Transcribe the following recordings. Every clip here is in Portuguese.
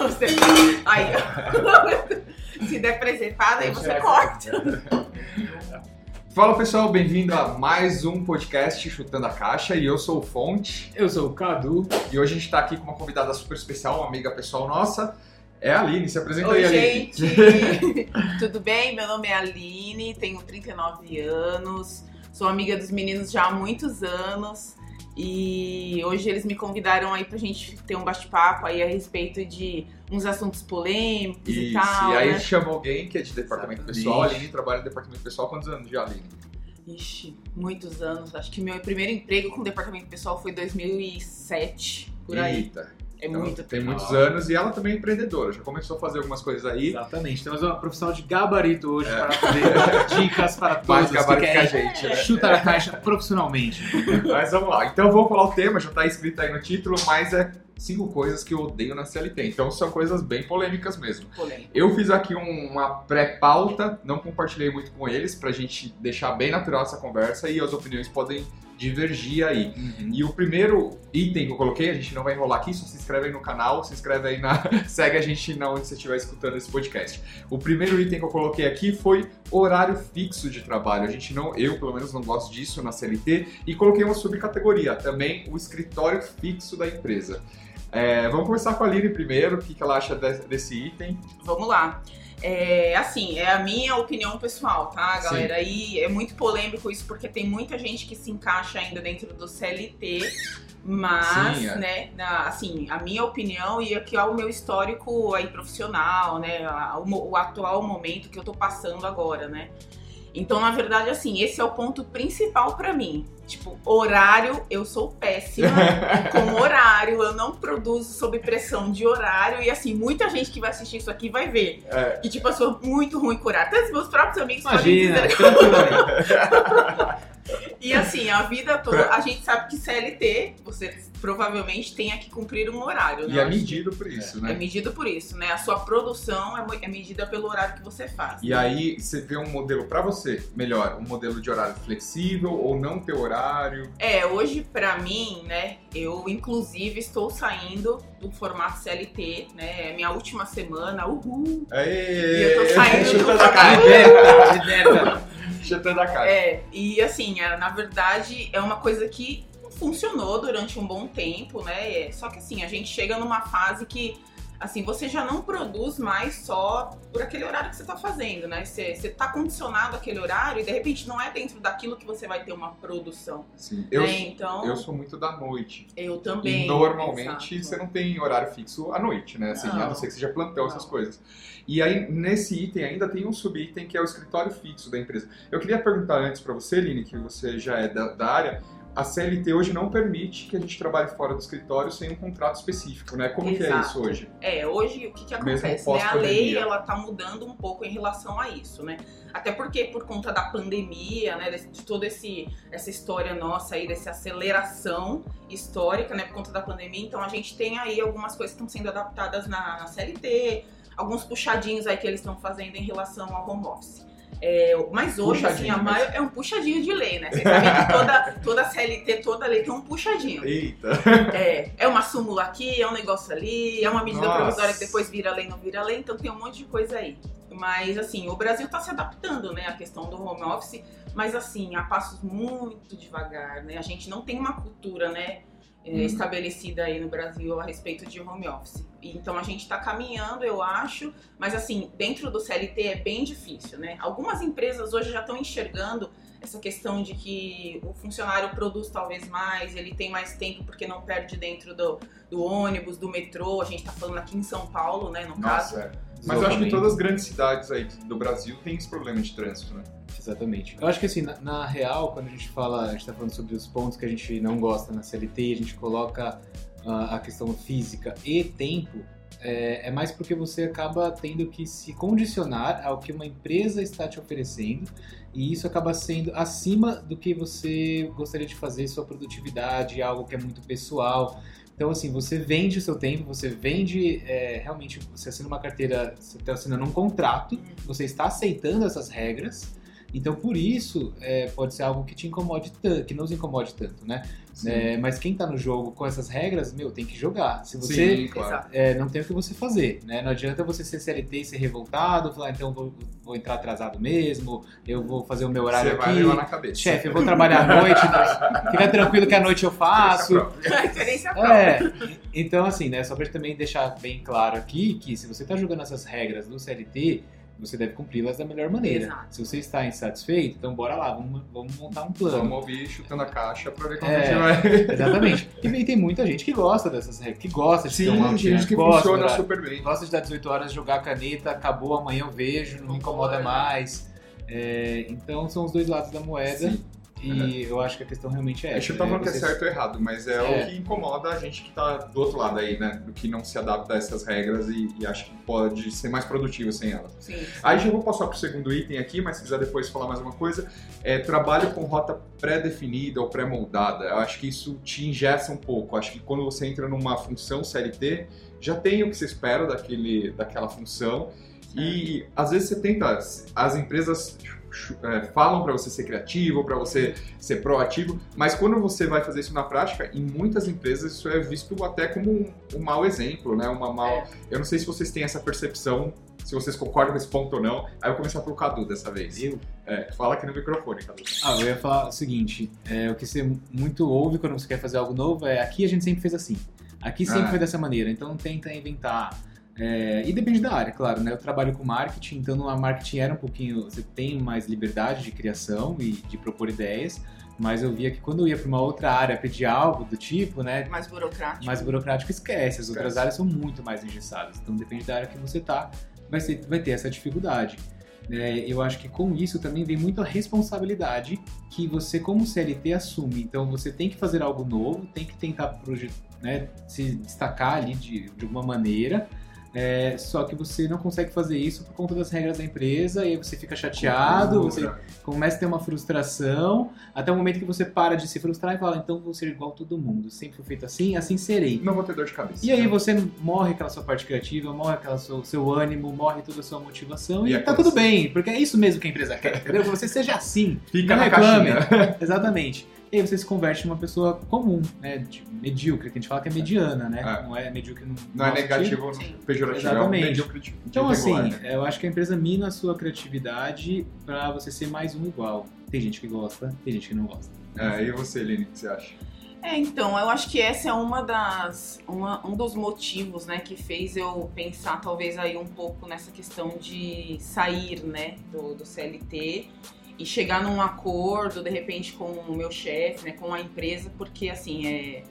Você... Aí, ó. Se der presepada, aí você corta. Fala pessoal, bem-vindo a mais um podcast Chutando a Caixa e eu sou o Fonte Eu sou o Cadu. e hoje a gente está aqui com uma convidada super especial, uma amiga pessoal nossa, é a Aline, se apresenta Oi, aí Aline. gente. Tudo bem? Meu nome é Aline, tenho 39 anos, sou amiga dos meninos já há muitos anos. E hoje eles me convidaram aí pra gente ter um bate-papo aí a respeito de uns assuntos polêmicos e Isso, tal. e aí né? chama alguém que é de departamento Exatamente. pessoal, a Aline trabalha no departamento pessoal, quantos anos já, Aline? Ixi, muitos anos. Acho que meu primeiro emprego com departamento pessoal foi em 2007, por aí. Eita, É então muito Tem muitos anos e ela também é empreendedora, já começou a fazer algumas coisas aí. Exatamente. Temos uma profissional de gabarito hoje É. para poder dar dicas para todos Mais que gabarito que a gente, né? chutar a caixa profissionalmente. Mas vamos lá. Então vou falar o tema, já tá escrito aí no título, mas é cinco coisas que eu odeio na CLT. Então são coisas bem polêmicas mesmo. polêmico. Eu fiz aqui um- uma pré-pauta, não compartilhei muito com eles, pra gente deixar bem natural essa conversa e as opiniões podem divergir aí. E o primeiro item que eu coloquei, a gente não vai enrolar aqui, só se inscreve aí no canal, se inscreve aí na. segue a gente na onde você estiver escutando esse podcast. O primeiro item que eu coloquei aqui foi horário fixo de trabalho. A gente não, eu pelo menos não gosto disso na CLT, e coloquei uma subcategoria, também o escritório fixo da empresa. É, vamos começar com a Aline primeiro, o que, que ela acha de- desse item. Vamos lá. É, assim, é a minha opinião pessoal, tá, Sim. galera? E é muito polêmico isso porque tem muita gente que se encaixa ainda dentro do CLT, mas, Sim, é. né, na- assim, a minha opinião e aqui é o meu histórico aí profissional, né, a- o, o atual momento que eu tô passando agora, né? Então, na verdade, assim, esse é o ponto principal pra mim. Tipo, horário, eu sou péssima com horário, eu não produzo sob pressão de horário. E assim, muita gente que vai assistir isso aqui vai ver. É. E tipo, eu sou muito ruim com horário. Até os meus próprios amigos Imagina, podem dizer. E assim, a vida toda, a gente sabe que CLT, você provavelmente tenha que cumprir um horário. E né? é medido por isso, É né? medido por isso, né? A sua produção é é medida pelo horário que você faz. E aí você vê um modelo pra você, melhor, um modelo de horário flexível ou não ter horário. É, hoje pra mim, né, eu inclusive estou saindo do formato CLT, né, é minha última semana, uhul. Aê, E eu tô saindo do. Liberta, liberta. Chutando a cara. É, e assim, é, na verdade é uma coisa que funcionou durante um bom tempo, né, é, só que assim, a gente chega numa fase que, assim, você já não produz mais só por aquele horário que você tá fazendo, né, você, você tá condicionado àquele horário e de repente não é dentro daquilo que você vai ter uma produção, Sim. Eu, né, então... eu sou muito da noite. Eu também. E normalmente exato. você não tem horário fixo à noite, né? Assim, Não. a não ser que seja plantão, Não. essas coisas. E aí, nesse item, ainda tem um subitem que é o escritório fixo da empresa. Eu queria perguntar antes pra você, Lini, que você já é da, da área. A CLT hoje não permite que a gente trabalhe fora do escritório sem um contrato específico, né? Como que é Exato. isso hoje? É, hoje o que, que acontece? Né? A lei ela tá mudando um pouco em relação a isso, né? Até porque por conta da pandemia, né? De toda esse, essa história nossa aí, dessa aceleração histórica, né? Por conta da pandemia, então a gente tem aí algumas coisas que estão sendo adaptadas na, na CLT, alguns puxadinhos aí que eles estão fazendo em relação ao home office. É, mas hoje, assim, a maior, é um puxadinho de lei, né? Vocês sabem que toda, toda CLT, toda lei tem um puxadinho. Eita! É, é uma súmula aqui, é um negócio ali, é uma medida Nossa. provisória que depois vira lei, não vira lei, então tem um monte de coisa aí. Mas assim, o Brasil está se adaptando, né, à questão do home office, mas assim, a passos muito devagar, né? A gente não tem uma cultura, né, é, Hum. estabelecida aí no Brasil a respeito de home office. Então a gente está caminhando, eu acho, mas assim, dentro do CLT é bem difícil, né? Algumas empresas hoje já estão enxergando essa questão de que o funcionário produz talvez mais, ele tem mais tempo porque não perde dentro do, do ônibus, do metrô. A gente tá falando aqui em São Paulo, né, no caso. Nossa, é. Mas eu acho que todas as grandes cidades aí do Brasil têm esse problema de trânsito, né? Exatamente. Eu acho que assim, na, na real, quando a gente fala, a gente tá falando sobre os pontos que a gente não gosta na CLT e a gente coloca a questão física e tempo, é, é mais porque você acaba tendo que se condicionar ao que uma empresa está te oferecendo e isso acaba sendo acima do que você gostaria de fazer, sua produtividade, algo que é muito pessoal. Então, assim, você vende o seu tempo, você vende é, realmente, você assina uma carteira, você está assinando um contrato, você está aceitando essas regras Então, por isso, é, pode ser algo que te incomode tanto, que nos incomode tanto, né? É, mas quem tá no jogo com essas regras, meu, tem que jogar. Se você Sim, claro. é, não tem o que você fazer, né? Não adianta você ser CLT e ser revoltado, falar, então vou, vou entrar atrasado mesmo, eu vou fazer o meu horário Você vai aqui. levar na cabeça. Chefe, eu vou trabalhar à noite, mas fica tranquilo que à noite eu faço. Experiência própria. É, então assim, né, só pra também deixar bem claro aqui que se você tá jogando essas regras do CLT, você deve cumpri-las da melhor maneira. Exato. Se você está insatisfeito, então bora lá, vamos, vamos montar um plano. Vamos ouvir chutando a caixa pra ver como É. a gente vai. Exatamente. E bem, tem muita gente que gosta dessas regras, que gosta de ter Sim, uma tem gente que gosta, funciona super bem. Gosta de dar 18 horas, jogar a caneta, acabou, amanhã eu vejo, não me incomoda mais. É, então são os dois lados da moeda Sim. E eu acho que a questão realmente é A gente essa. não tá né? falando que é certo ou errado, mas é, É. o que incomoda a gente que tá do outro lado aí, né? Do que não se adapta a essas regras e, e acha que pode ser mais produtivo sem elas. Sim. Aí já vou passar pro segundo item aqui, mas se quiser depois falar mais uma coisa, é trabalho com rota pré-definida ou pré-moldada. Eu acho que isso te ingessa um pouco. Eu acho que quando você entra numa função CLT, já tem o que você espera daquele, daquela função. E às vezes você tenta, as empresas é, falam para você ser criativo, para você ser proativo, mas quando você vai fazer isso na prática, em muitas empresas isso é visto até como um, um mau exemplo, né? Uma mal. É. Eu não sei se vocês têm essa percepção, se vocês concordam com esse ponto ou não. Aí eu vou começar pelo Cadu dessa vez. Eu? É, fala aqui no microfone, Cadu. Ah, eu ia falar o seguinte, é, o que você muito ouve quando você quer fazer algo novo é aqui a gente sempre fez assim, aqui sempre Ah. foi dessa maneira, então tenta inventar. É, e depende da área, claro, né? Eu trabalho com marketing, então no marketing era um pouquinho. Você tem mais liberdade de criação e de propor ideias, mas eu via que quando eu ia para uma outra área pedir algo do tipo, né? Mais burocrático. mais burocrático, esquece. As outras Esquece. áreas são muito mais engessadas. Então, depende da área que você tá, vai, ser, vai ter essa dificuldade. É, eu acho que com isso também vem muito a responsabilidade que você, como CLT, assume. Então, você tem que fazer algo novo, tem que tentar né, se destacar ali de, de alguma maneira. É, só que você não consegue fazer isso por conta das regras da empresa, e aí você fica chateado, você começa a ter uma frustração, até o momento que você para de se frustrar e fala, então vou ser igual a todo mundo, sempre fui feito assim, assim serei. Não vou ter dor de cabeça. E aí né? você morre aquela sua parte criativa, morre aquela seu, seu ânimo, morre toda a sua motivação e, E tá acontece. tudo bem, porque é isso mesmo que a empresa quer, entendeu? Que você seja assim, Fica não na reclame. caixinha. Exatamente. E aí você se converte numa pessoa comum, né? de- medíocre, que a gente fala que é mediana, né? É. Não é medíocre no Não é negativo, pejorativo, é um Exatamente. medíocre de- de Então, assim, irregular, né? eu acho que a empresa mina a sua criatividade pra você ser mais um igual. Tem gente que gosta, tem gente que não gosta. É, e você, Lini, o que você acha? É, então, eu acho que essa é uma das uma- um dos motivos, né, que fez eu pensar talvez aí um pouco nessa questão de sair, né, do, do CLT e chegar num acordo de repente com o meu chefe, né, com a empresa, porque assim é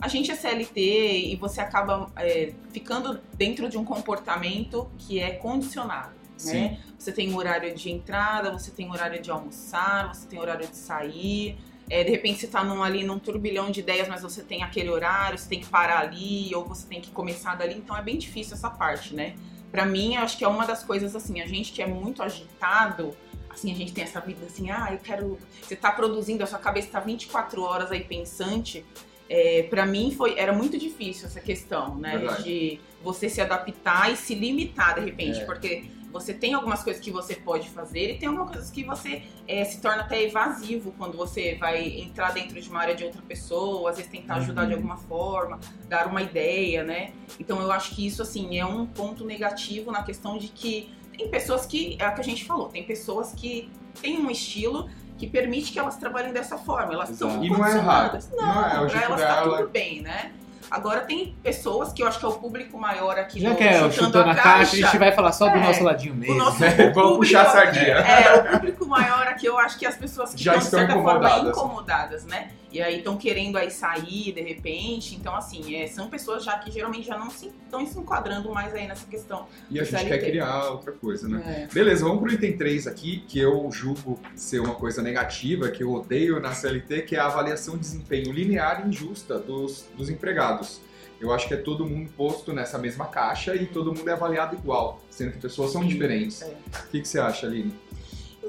a gente é CLT e você acaba é, ficando dentro de um comportamento que é condicionado, né? Você tem horário de entrada, você tem horário de almoçar, você tem horário de sair. É, de repente você tá num, ali num turbilhão de ideias, mas você tem aquele horário, você tem que parar ali, ou você tem que começar dali, então é bem difícil essa parte, né? Pra mim, eu acho que é uma das coisas assim, a gente que é muito agitado, assim, a gente tem essa vida assim, ah, eu quero. Você tá produzindo, a sua cabeça tá 24 horas aí pensante. É, para mim foi era muito difícil essa questão, né? Verdade. De você se adaptar e se limitar de repente, É. porque você tem algumas coisas que você pode fazer e tem algumas coisas que você é, se torna até evasivo quando você vai entrar dentro de uma área de outra pessoa, às vezes tentar ajudar Uhum. de alguma forma, dar uma ideia, né? Então eu acho que isso assim é um ponto negativo na questão de que tem pessoas que é o que a gente falou, tem pessoas que têm um estilo que permite que elas trabalhem dessa forma, elas Exato. são E não é errado. Não é, o pra elas tá dela- tudo bem, né? Agora tem pessoas que eu acho que é o público maior aqui Já do que é o chutando a caixa, a gente vai falar só do É. nosso ladinho mesmo. nosso Vamos público- puxar a sardinha. É, o público maior aqui, eu acho que as pessoas que Já estão, de certa forma, incomodadas. incomodadas, né? E aí estão querendo aí sair de repente. Então, assim, é, são pessoas já que geralmente já não se estão se enquadrando mais aí nessa questão. E a gente CLT. quer criar outra coisa, né? É. Beleza, vamos pro item 3 aqui, que eu julgo ser uma coisa negativa, que eu odeio na CLT, que é a avaliação de desempenho linear e injusta dos, dos empregados. Eu acho que é todo mundo posto nessa mesma caixa e todo mundo é avaliado igual, sendo que pessoas são Sim, diferentes. é. O que, que você acha, Aline?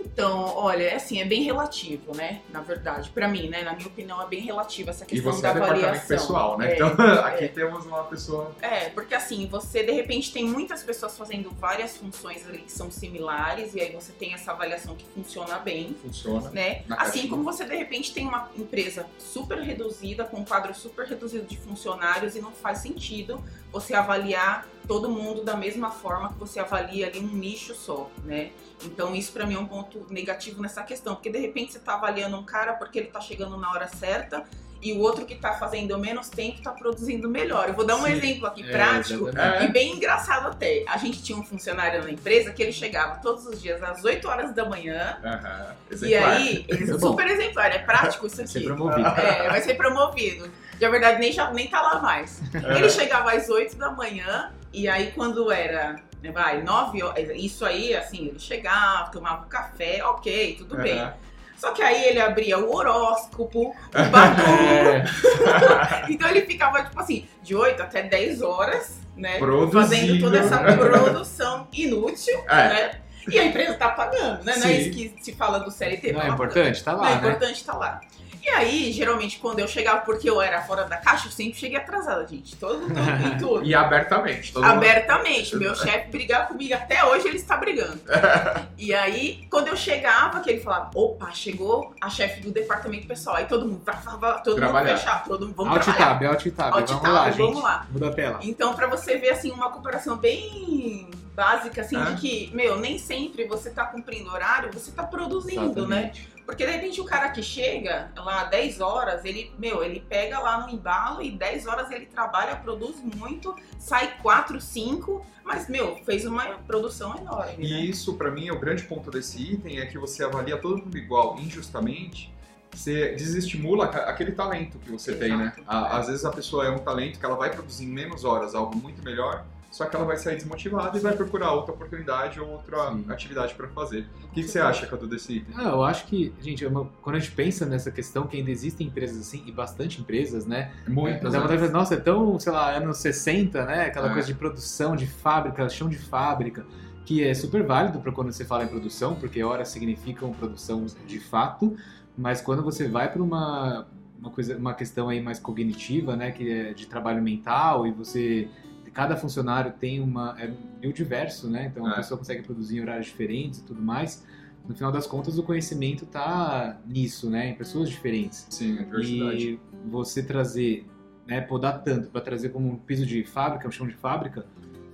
Então, olha, é assim, é bem relativo, né? Na verdade, pra mim, né? Na minha opinião, é bem relativo essa E questão você da é departamento avaliação. pessoal, né? É, então, é. aqui temos uma pessoa. É, porque assim, você de repente tem muitas pessoas fazendo várias funções ali que são similares, e aí você tem essa avaliação que funciona bem, Funciona. né? Assim como você de repente tem uma empresa super reduzida, com um quadro super reduzido de funcionários, e não faz sentido você avaliar todo mundo da mesma forma que você avalia ali um nicho só, né? Então isso pra mim é um ponto negativo nessa questão, porque de repente você tá avaliando um cara porque ele tá chegando na hora certa e o outro que tá fazendo menos tempo tá produzindo melhor. Eu vou dar um Sim. exemplo aqui É, prático exatamente. e bem engraçado até. A gente tinha um funcionário na empresa que ele chegava todos os dias às 8 horas da manhã Aham. e Exemplar. aí, Isso é bom. super exemplar, é prático isso Vai ser aqui. promovido. É, vai ser promovido. Na verdade, nem, já, nem tá lá mais. Ele chegava às 8 da manhã, e aí quando era, né, vai, 9 horas, isso aí, assim, ele chegava, tomava um café, ok, tudo bem. Aham. Só que aí ele abria o horóscopo, o Badu, É, então ele ficava, tipo assim, de 8 até 10 horas, né? Fazendo toda essa produção inútil, É. né? E a empresa tá pagando, né? Não é Sim. isso que se fala do CLT. não é importante? Tá não, lá, é né? importante estar lá. E aí, geralmente, quando eu chegava, porque eu era fora da caixa, eu sempre cheguei atrasada, gente. Todo mundo em tudo. E abertamente. todo mundo- Abertamente. Meu chefe brigava comigo, até hoje ele está brigando. E aí, quando eu chegava, que ele falava, opa, chegou a chefe do departamento pessoal. Aí todo mundo, vá, vá, vá, todo Trabalhar. mundo fechar, todo mundo, vamos Alt trabalhar. tab, alt tab. Alt vamos tab, lá, vamos gente. lá. Muda a tela. Então, pra você ver, assim, uma comparação bem básica, assim, É. de que, meu, nem sempre você tá cumprindo horário, você tá produzindo, né? Porque de repente o cara que chega lá 10 horas, ele, meu, ele pega lá no embalo e 10 horas ele trabalha, produz muito, sai 4, 5, mas, meu, fez uma produção enorme, né? E isso, pra mim, é o grande ponto desse item, é que você avalia todo mundo igual injustamente, você desestimula aquele talento que você tem, né? Exato. Às vezes a pessoa é um talento que ela vai produzir em menos horas algo muito melhor, só que ela vai sair desmotivada e vai procurar outra oportunidade ou outra Sim. atividade pra fazer. O que, que você acha, Cadu, desse item? Ah, eu acho que, gente, é uma- quando a gente pensa nessa questão, que ainda existem empresas assim, e bastante empresas, né? Muitas, Dá né? nossa, é tão, sei lá, anos 60, né? Aquela É. coisa de produção, de fábrica, chão de fábrica, que é super válido para quando você fala em produção, porque horas significam produção de fato, mas quando você vai para uma, uma, coisa, uma questão aí mais cognitiva, né? Que é de trabalho mental e você. Cada funcionário tem uma. É meio diverso, né? Então a É. pessoa consegue produzir em horários diferentes e tudo mais. No final das contas, o conhecimento tá nisso, né? Em pessoas diferentes. Sim, a diversidade. E você trazer, né, podar tanto para trazer como um piso de fábrica, um chão de fábrica,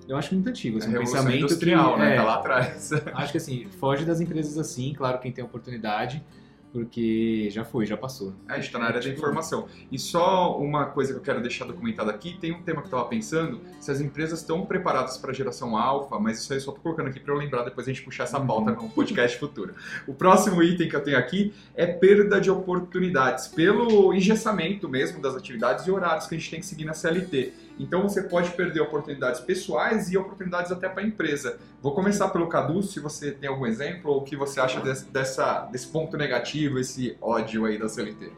eu acho muito antigo. É Assim, a um pensamento industrial, que, né? é, Tá lá atrás. Acho que assim, foge das empresas assim, claro, quem tem oportunidade, porque já foi, já passou. É, a gente tá na área da informação. E só uma coisa que eu quero deixar documentada aqui, tem um tema que eu tava pensando, se as empresas estão preparadas para geração alfa, mas isso aí eu só tô colocando aqui para eu lembrar depois a gente puxar essa pauta no podcast futuro. O próximo item que eu tenho aqui é perda de oportunidades, pelo engessamento mesmo das atividades e horários que a gente tem que seguir na CLT. Então você pode perder oportunidades pessoais e oportunidades até para a empresa. Vou começar pelo Cadu, se você tem algum exemplo ou o que você acha desse, dessa, desse ponto negativo, esse ódio aí da CLT.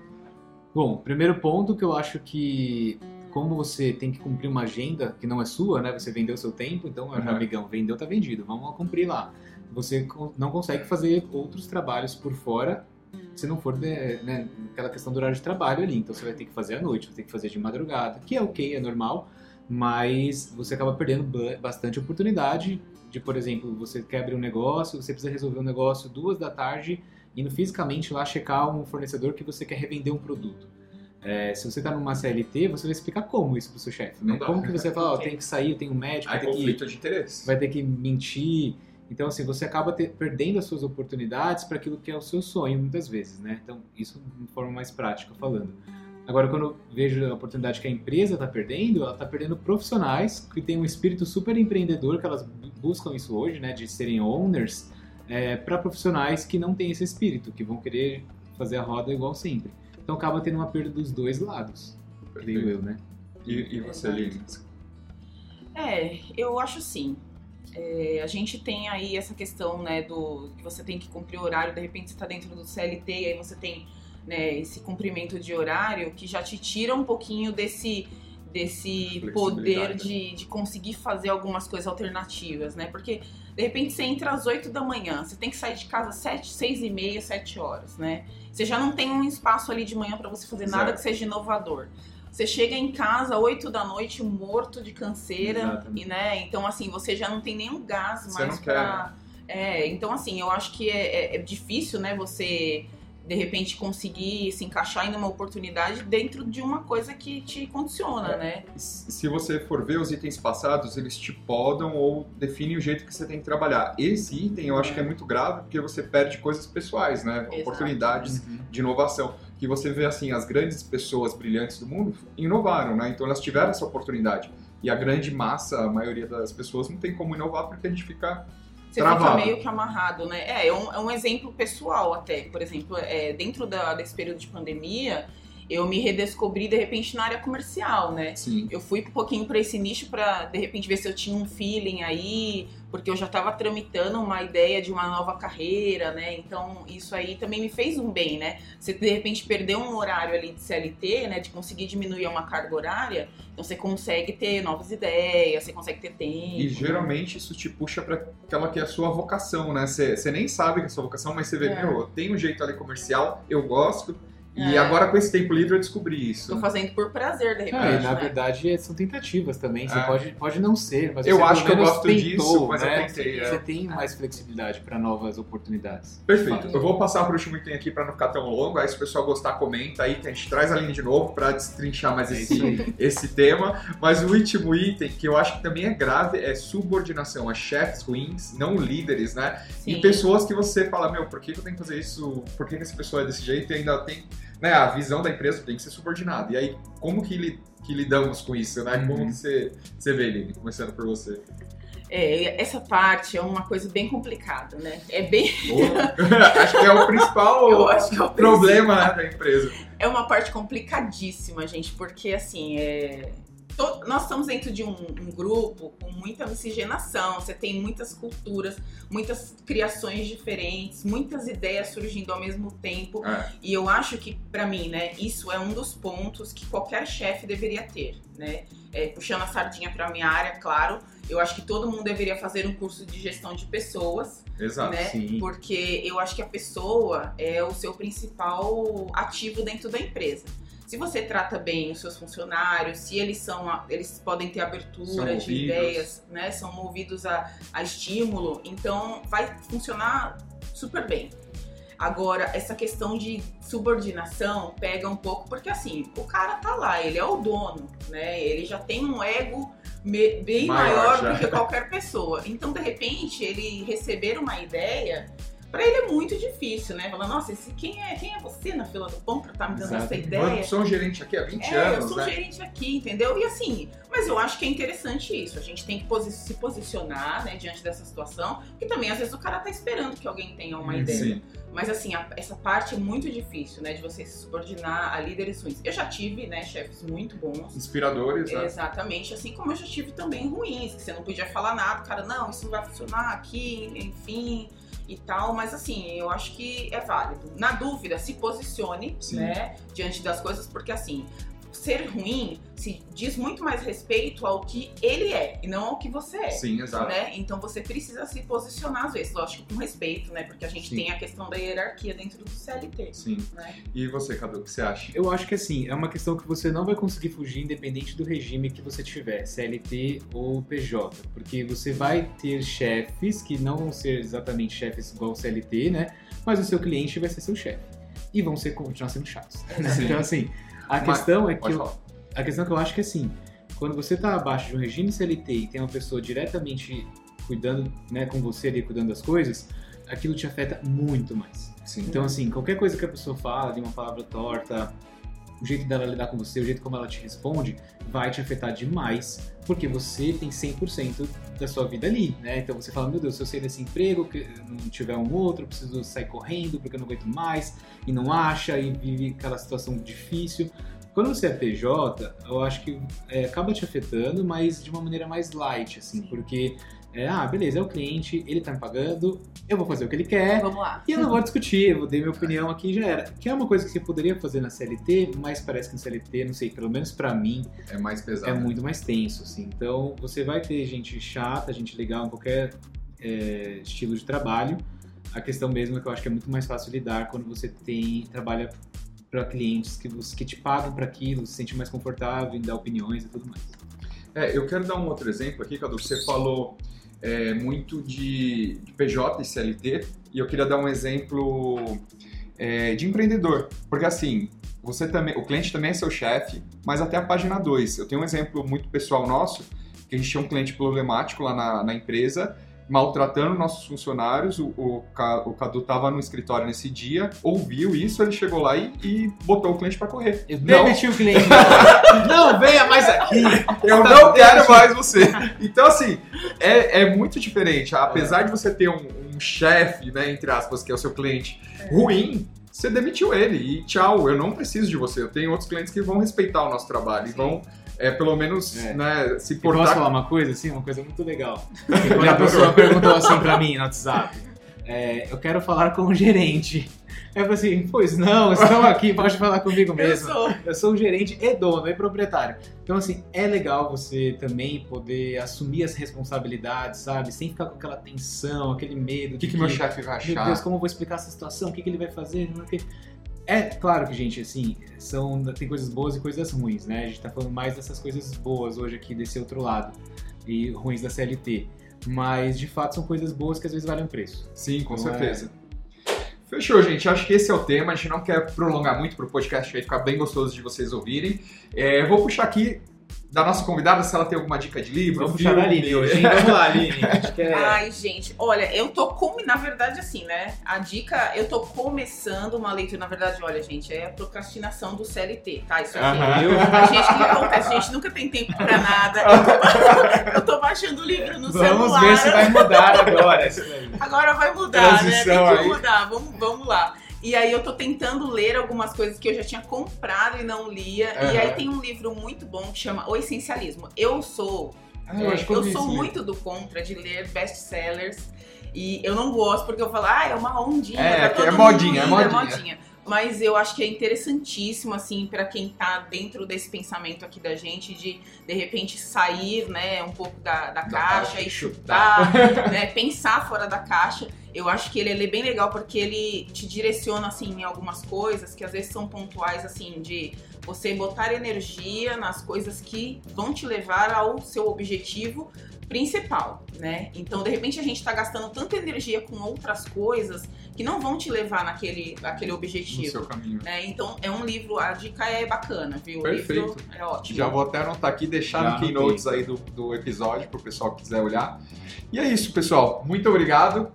Bom, primeiro ponto que eu acho que como você tem que cumprir uma agenda que não é sua, né? Você vendeu seu tempo, então, Uhum. amigão, vendeu, tá vendido, vamos cumprir lá. Você não consegue fazer outros trabalhos por fora se não for de- né, aquela questão do horário de trabalho ali. Então você vai ter que fazer à noite, vai ter que fazer de madrugada, que é ok, é normal, mas você acaba perdendo ba- bastante oportunidade de, por exemplo, você quebra um negócio, você precisa resolver um negócio duas da tarde, indo fisicamente lá checar um fornecedor que você quer revender um produto. É, se você está numa CLT, você vai explicar como isso pro seu chefe. Né? Como que você vai falar, ó, tem que sair, eu tenho um médico, Aí vai ter que conflito de interesse. vai ter que mentir. Então, assim, você acaba ter- perdendo as suas oportunidades para aquilo que é o seu sonho, muitas vezes, né? Então, isso de forma mais prática falando. Agora, quando eu vejo a oportunidade que a empresa está perdendo, ela está perdendo profissionais que têm um espírito super empreendedor, que elas bu- buscam isso hoje, né? De serem owners, para profissionais que não têm esse espírito, que vão querer fazer a roda igual sempre. Então, acaba tendo uma perda dos dois lados, creio eu, né? E, e você. Lili? É, eu acho assim. É, a gente tem aí essa questão, né, do que você tem que cumprir o horário, de repente você está dentro do CLT e aí você tem né, esse cumprimento de horário que já te tira um pouquinho desse desse poder Flexibilidade. de, de conseguir fazer algumas coisas alternativas, né? Porque De repente você entra às 8 da manhã, você tem que sair de casa às 7, 6 e meia, 7 horas, né? Você já não tem um espaço ali de manhã para você fazer nada que seja inovador. Você chega em casa 8 da noite morto de canseira, Exatamente. e né? Então assim, você já não tem nenhum gás Você mais não quer, pra. É, então assim, eu acho que é, é- é difícil, né, você de repente conseguir se encaixar em uma oportunidade dentro de uma coisa que te condiciona, É. né? Se você for ver os itens passados, eles te podam ou definem o jeito que você tem que trabalhar. Esse item eu acho que é muito grave porque você perde coisas pessoais, né? Exato. Oportunidades Uhum. de inovação. Que você vê assim, as grandes pessoas brilhantes do mundo inovaram, né? Então elas tiveram essa oportunidade. E a grande massa, a maioria das pessoas não tem como inovar porque a gente fica Você Travado. fica meio que amarrado, né? É, é um, é um exemplo pessoal até. Por exemplo, é, dentro da- desse período de pandemia, eu me redescobri de repente na área comercial, né? assim. Eu fui um pouquinho para esse nicho para de repente ver se eu tinha um feeling aí, porque eu já estava tramitando uma ideia de uma nova carreira, né? Então isso aí também me fez um bem, né? Você de repente perder um horário ali de CLT, né? De conseguir diminuir uma carga horária, então você consegue ter novas ideias, você consegue ter tempo. E geralmente isso te puxa para aquela que é a sua vocação, né? Você você nem sabe que é a sua vocação, mas você vê, É. meu, eu tenho um jeito ali comercial, eu gosto. E É. agora com esse tempo livre eu descobri isso. Tô fazendo por prazer, de É, repente. e na né? verdade é- são tentativas também. Você É. pode, pode não ser, mas Eu você acho que eu gosto tentou, disso, mas eu né? tentei, é. Você tem mais flexibilidade para novas oportunidades. Perfeito. Eu vou passar para o último item aqui para não ficar tão longo. Aí se o pessoal gostar, comenta aí que a gente traz a linha de novo para destrinchar mais É esse, esse tema. Mas o último item, que eu acho que também é grave, é subordinação a chefes ruins, não líderes, né? Sim. E pessoas que você fala, meu, por que que eu tenho que fazer isso? Por que, que essa pessoa é desse jeito? E ainda tem, né, a visão da empresa tem que ser subordinada. E aí, como que, li- que lidamos com isso, né? Como Uhum. que você, você vê, Lili? Começando por você. É, essa parte é uma coisa bem complicada, né? É bem. acho que é o principal Eu acho que é o problema né, da empresa. É uma parte complicadíssima, gente, porque assim, é. To- Nós estamos dentro de um, um grupo com muita miscigenação, você tem muitas culturas, muitas criações diferentes, muitas ideias surgindo ao mesmo tempo. É. E eu acho que, pra mim, né, isso é um dos pontos que qualquer chefe deveria ter, né? É, puxando a sardinha pra minha área, claro, eu acho que todo mundo deveria fazer um curso de gestão de pessoas, Exato. né? sim. Porque eu acho que a pessoa é o seu principal ativo dentro da empresa. Se você trata bem os seus funcionários, se eles são, eles podem ter São abertura de movidos. ideias, né? São movidos a, a estímulo, então vai funcionar super bem. Agora, essa questão de subordinação pega um pouco, porque assim, o cara tá lá, ele é o dono, né? Ele já tem um ego bem Maior maior, do que qualquer pessoa. Então, de repente, ele receber uma ideia, pra ele é muito difícil, né? Falar, nossa, esse, quem, é, quem é você na fila do pão pra tá me dando Exato. essa Eu ideia? sou um gerente aqui há 20 É, eu anos, sou né? gerente aqui, entendeu? E assim, mas eu acho que é interessante isso. A gente tem que posi- se posicionar, né, diante dessa situação, porque também às vezes o cara tá esperando que alguém tenha uma Hum, ideia. Sim. Mas assim, a- essa parte é muito difícil, né, de você se subordinar a líderes ruins. Eu já tive, né, chefes muito bons. Inspiradores, né? Exatamente, assim como eu já tive também ruins, que você não podia falar nada, o cara, não, isso não vai funcionar aqui, enfim, e tal, mas assim, eu acho que é válido. Na dúvida, se posicione, Sim. né, diante das coisas, porque assim, ser ruim se diz muito mais respeito ao que ele é e não ao que você é. Sim, exato. Né? Então você precisa se posicionar às vezes, lógico, com respeito, né? Porque a gente Sim. tem a questão da hierarquia dentro do CLT, Sim. né? E você, Cadu, o que você acha? Eu acho que assim, é uma questão que você não vai conseguir fugir independente do regime que você tiver, CLT ou PJ, porque você vai ter chefes que não vão ser exatamente chefes igual o CLT, né? Mas o seu cliente vai ser seu chefe. E vão ser continuar sendo chatos. né? Então assim, a Mas- questão é que eu- a questão que eu acho que assim, quando você está abaixo de um regime CLT e tem uma pessoa diretamente cuidando, né, com você ali, cuidando das coisas, aquilo te afeta muito mais. Sim. Então, assim, qualquer coisa que a pessoa fala, de uma palavra torta, o jeito dela lidar com você, o jeito como ela te responde, vai te afetar demais, porque você tem 100% da sua vida ali, né? Então você fala, meu Deus, se eu sair desse emprego, que não tiver um outro, preciso sair correndo porque eu não aguento mais, e não acha, e vive aquela situação difícil. Quando você é PJ, eu acho que é, acaba te afetando, mas de uma maneira mais light, assim, Sim. porque, é, ah, beleza, é o cliente, ele tá me pagando, eu vou fazer o que ele quer, Vamos lá. e eu não vou discutir, eu dei minha opinião aqui e já era. Que é uma coisa que você poderia fazer na CLT, mas parece que no CLT, não sei, pelo menos pra mim, É mais pesado. é muito mais tenso, assim. Então, você vai ter gente chata, gente legal em qualquer é, estilo de trabalho. A questão mesmo é que eu acho que é muito mais fácil lidar quando você tem trabalha para clientes que, você, que te pagam para aquilo, se sente mais confortável em dar opiniões e tudo mais. É, eu quero dar um outro exemplo aqui, Cadu. Você falou é, muito de, de, PJ e CLT, e eu queria dar um exemplo é, de empreendedor. Porque assim, você também, o cliente também é seu chefe, mas até a página 2. Eu tenho um exemplo muito pessoal nosso, que a gente tinha um cliente problemático lá na, na empresa, maltratando nossos funcionários. O, o, o Cadu estava no escritório nesse dia, ouviu isso, ele chegou lá e, e botou o cliente para correr. Eu demiti o cliente. não, venha mais aqui. Eu tá não quero mais você. Então, assim, é, é muito diferente. Apesar é. de você ter um, um chefe, né, entre aspas, que é o seu cliente, é. ruim, você demitiu ele e tchau, eu não preciso de você. Eu tenho outros clientes que vão respeitar o nosso trabalho Sim. e vão é, pelo menos, é. né, se portar... posso falar uma coisa, assim, uma coisa muito legal? Quando a pessoa perguntou assim pra mim no WhatsApp, é, eu quero falar com o gerente. Eu falei assim, pois não, estão aqui, pode falar comigo mesmo. Eu sou. eu sou o gerente e dono e proprietário. Então, assim, é legal você também poder assumir as responsabilidades, sabe? Sem ficar com aquela tensão, aquele medo. O que, que, que meu chefe vai achar? Meu Deus, como eu vou explicar essa situação? O que, que ele vai fazer? Não, que... É claro que, gente, assim, são, tem coisas boas e coisas ruins, né? A gente tá falando mais dessas coisas boas hoje aqui, desse outro lado, e ruins da CLT. Mas, de fato, são coisas boas que às vezes valem o preço. Sim, com então, certeza. É... Fechou, gente. Acho que esse é o tema. A gente não quer prolongar muito para o podcast, vai ficar bem gostoso de vocês ouvirem. É, vou puxar aqui da nossa convidada se ela tem alguma dica de livro. Vamos puxar a Aline hoje, hein? Vamos lá, Aline. Quer... Ai, gente, olha, eu tô com. Na verdade, assim, né? A dica, eu tô começando uma leitura. Na verdade, olha, gente, é a procrastinação do CLT, tá? Isso aqui. Uh -huh. A gente, o que acontece? A gente nunca tem tempo pra nada. Eu tô, eu tô baixando o livro no vamos celular. Vamos ver se vai mudar agora. Agora vai mudar, Transição né? Tem que mudar. Vamos, vamos lá. E aí eu tô tentando ler algumas coisas que eu já tinha comprado e não lia. Uhum. E aí tem um livro muito bom que chama O Essencialismo. Eu sou. Ah, eu, é, eu sou muito do contra de ler best-sellers. E eu não gosto porque eu falo, ah, é uma ondinha. É, tá é modinha, é modinha. É modinha mas eu acho que é interessantíssimo assim para quem tá dentro desse pensamento aqui da gente de de repente sair, né, um pouco da, da, da caixa e chutar, né, pensar fora da caixa. Eu acho que ele, ele é bem legal porque ele te direciona assim em algumas coisas que às vezes são pontuais assim de você botar energia nas coisas que vão te levar ao seu objetivo principal, né? Então, de repente, a gente está gastando tanta energia com outras coisas que não vão te levar naquele, naquele objetivo. No seu caminho. Né? Então, é um livro, a dica é bacana, viu? Perfeito. O livro é ótimo. Já vou até anotar aqui, deixar Já no keynotes aí do, do episódio para o pessoal que quiser olhar. E é isso, pessoal. Muito obrigado.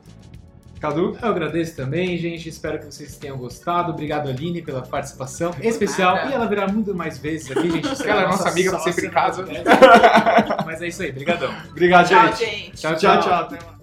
Cadu? Eu agradeço também, gente. Espero que vocês tenham gostado. Obrigado, Aline, pela participação especial. Nada. E ela virá muito mais vezes aqui, gente. ela é nossa amiga, tá sempre em casa. Mas é isso aí, brigadão. Obrigado, tchau, gente. Tchau, tchau. tchau, tchau.